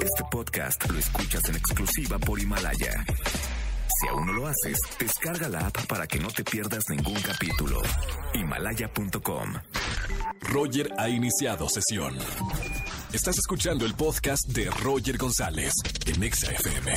Este podcast lo escuchas en exclusiva por Himalaya. Si aún no lo haces, descarga la app para que no te pierdas ningún capítulo. Himalaya.com. Roger ha iniciado sesión. Estás escuchando el podcast de Roger González en Exa FM.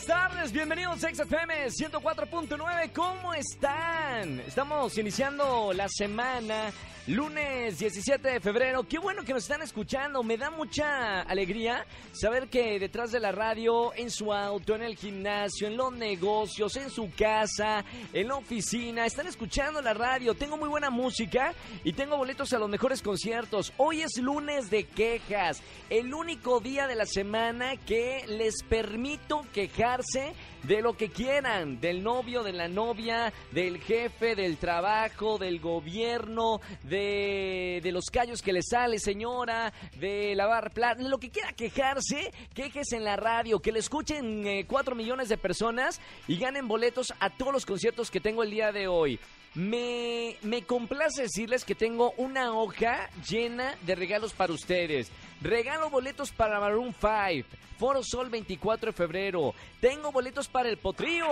Buenas tardes, bienvenidos a XFM 104.9. ¿Cómo están? Estamos iniciando la semana, lunes 17 de febrero. Qué bueno que nos están escuchando. Me da mucha alegría saber que detrás de la radio, en su auto, en el gimnasio, en los negocios, en su casa, en la oficina, están escuchando la radio. Tengo muy buena música y tengo boletos a los mejores conciertos. Hoy es lunes de quejas, el único día de la semana que les permito quejarse de lo que quieran, del novio, de la novia, del jefe, del trabajo, del gobierno, de, de los callos que le sale, señora, de lavar platos, lo que quiera quejarse, quejes en la radio, que le escuchen eh, cuatro millones de personas y ganen boletos a todos los conciertos que tengo el día de hoy. Me, me complace decirles que tengo una hoja llena de regalos para ustedes. Regalo boletos para Maroon 5. Foro Sol 24 de febrero. Tengo boletos para el Potrío.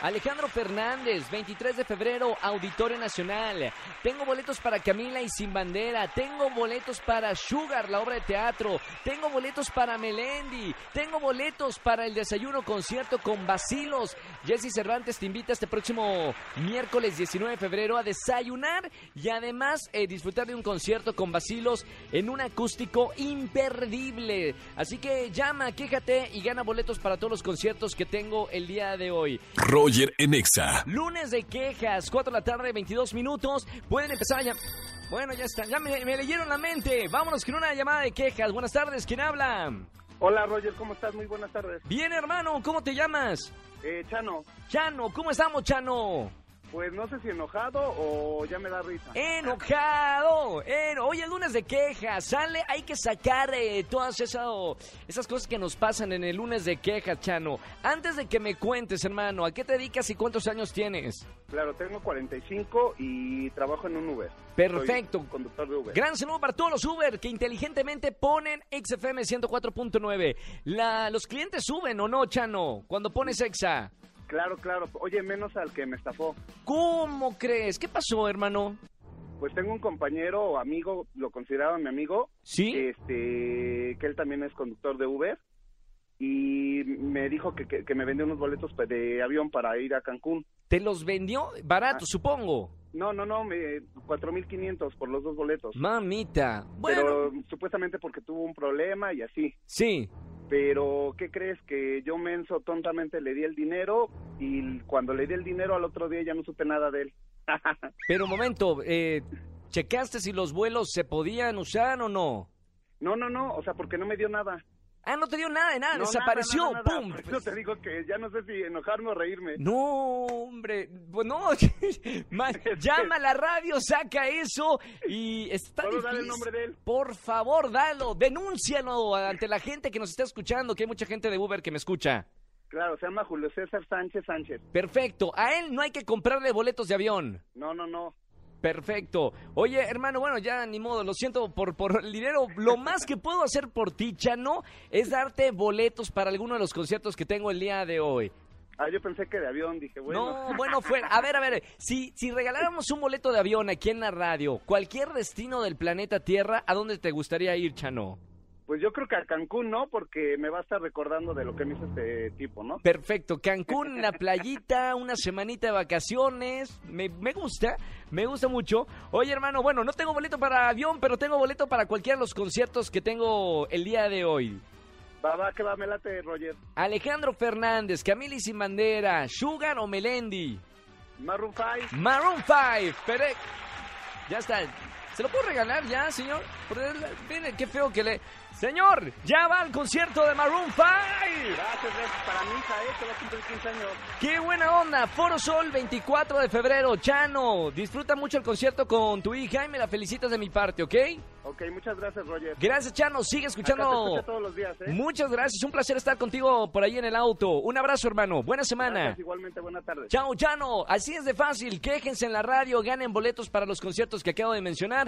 Alejandro Fernández, 23 de febrero, Auditorio Nacional. Tengo boletos para Camila y Sin Bandera. Tengo boletos para Sugar, la obra de teatro. Tengo boletos para Melendi. Tengo boletos para el desayuno concierto con Basilos. Jesse Cervantes te invita este próximo miércoles 19 de febrero a desayunar y además eh, disfrutar de un concierto con Basilos en un acústico imperdible. Así que llama, quéjate y gana boletos para todos los conciertos que tengo el día de hoy. Roger en Exa. Lunes de quejas, 4 de la tarde, 22 minutos. Pueden empezar a llamar. Bueno, ya está, ya me, me leyeron la mente. Vámonos con una llamada de quejas. Buenas tardes, ¿quién habla? Hola Roger, ¿cómo estás? Muy buenas tardes. Bien, hermano, ¿cómo te llamas? Eh, Chano, Chano, ¿cómo estamos, Chano? Pues no sé si enojado o ya me da risa. Enojado. En... Hoy es lunes de quejas. Sale, hay que sacar eh, todas esas, esas cosas que nos pasan en el lunes de quejas, Chano. Antes de que me cuentes, hermano, ¿a qué te dedicas y cuántos años tienes? Claro, tengo 45 y trabajo en un Uber. Perfecto. Soy conductor de Uber. Gran saludo para todos los Uber que inteligentemente ponen XFM 104.9. La, ¿Los clientes suben o no, Chano, cuando pones Exa? Claro, claro. Oye, menos al que me estafó. ¿Cómo crees? ¿Qué pasó, hermano? Pues tengo un compañero o amigo, lo consideraba mi amigo, ¿Sí? este, que él también es conductor de Uber y me dijo que, que, que me vendió unos boletos de avión para ir a Cancún. ¿Te los vendió barato, Ah. supongo? No, no, no, me 4.500 por los dos boletos. Mamita. Bueno, Pero supuestamente porque tuvo un problema y así. sí. Pero ¿qué crees? Que yo menso tontamente le di el dinero y cuando le di el dinero al otro día ya no supe nada de él. Pero un momento, eh, ¿checaste si los vuelos se podían usar o no? no, no, no, o sea, porque no me dio nada. Ah, no te dio nada de nada, No, desapareció, nada, nada, ¡pum! Por eso te digo que ya no sé si enojarme o reírme. No, hombre, pues no, ma- llama a la radio, saca eso y está ¿Puedo dar el difícil. nombre de él? Por favor, dalo, denúncialo ante la gente que nos está escuchando, que hay mucha gente de Uber que me escucha. Claro, se llama Julio César Sánchez Sánchez. Perfecto, a él no hay que comprarle boletos de avión. No, no, no. Perfecto. Oye, hermano, bueno, ya ni modo, lo siento por, por el dinero. Lo más que puedo hacer por ti, Chano, es darte boletos para alguno de los conciertos que tengo el día de hoy. Ah, yo pensé que de avión, dije, bueno. No, bueno, fuera. A ver, a ver, si, si regaláramos un boleto de avión aquí en la radio, cualquier destino del planeta Tierra, ¿a dónde te gustaría ir, Chano? Pues yo creo que a Cancún no, porque me va a estar recordando de lo que me hizo este tipo, ¿no? Perfecto, Cancún, la playita, una semanita de vacaciones, me, me gusta, me gusta mucho. Oye hermano, bueno, no tengo boleto para avión, pero tengo boleto para cualquiera de los conciertos que tengo el día de hoy. Va, va, que va, me late, Roger. Alejandro Fernández, Sin Bandera, Sugar o Melendi, Maroon 5. Maroon 5, Pere... Ya está. ¿Se lo puedo regalar ya, señor? Porque, Mire, qué feo que le... Señor, ya va al concierto de Maroon 5. Gracias, gracias. Para mi hija, ¿eh? Que va a cumplir 15 años. ¡Qué buena onda! Foro Sol, 24 de febrero. Chano, disfruta mucho el concierto con tu hija y me la felicitas de mi parte, ¿ok? Ok, muchas gracias, Roger. Gracias, Chano. Sigue Acá te escuchando. escucho todos los días, ¿eh? Muchas gracias. Un placer estar contigo por ahí en el auto. Un abrazo, hermano. Buena semana. Gracias, igualmente, buenas tardes. Chao, Chano. Así es de fácil. Quéjense en la radio, ganen boletos para los conciertos que acabo de mencionar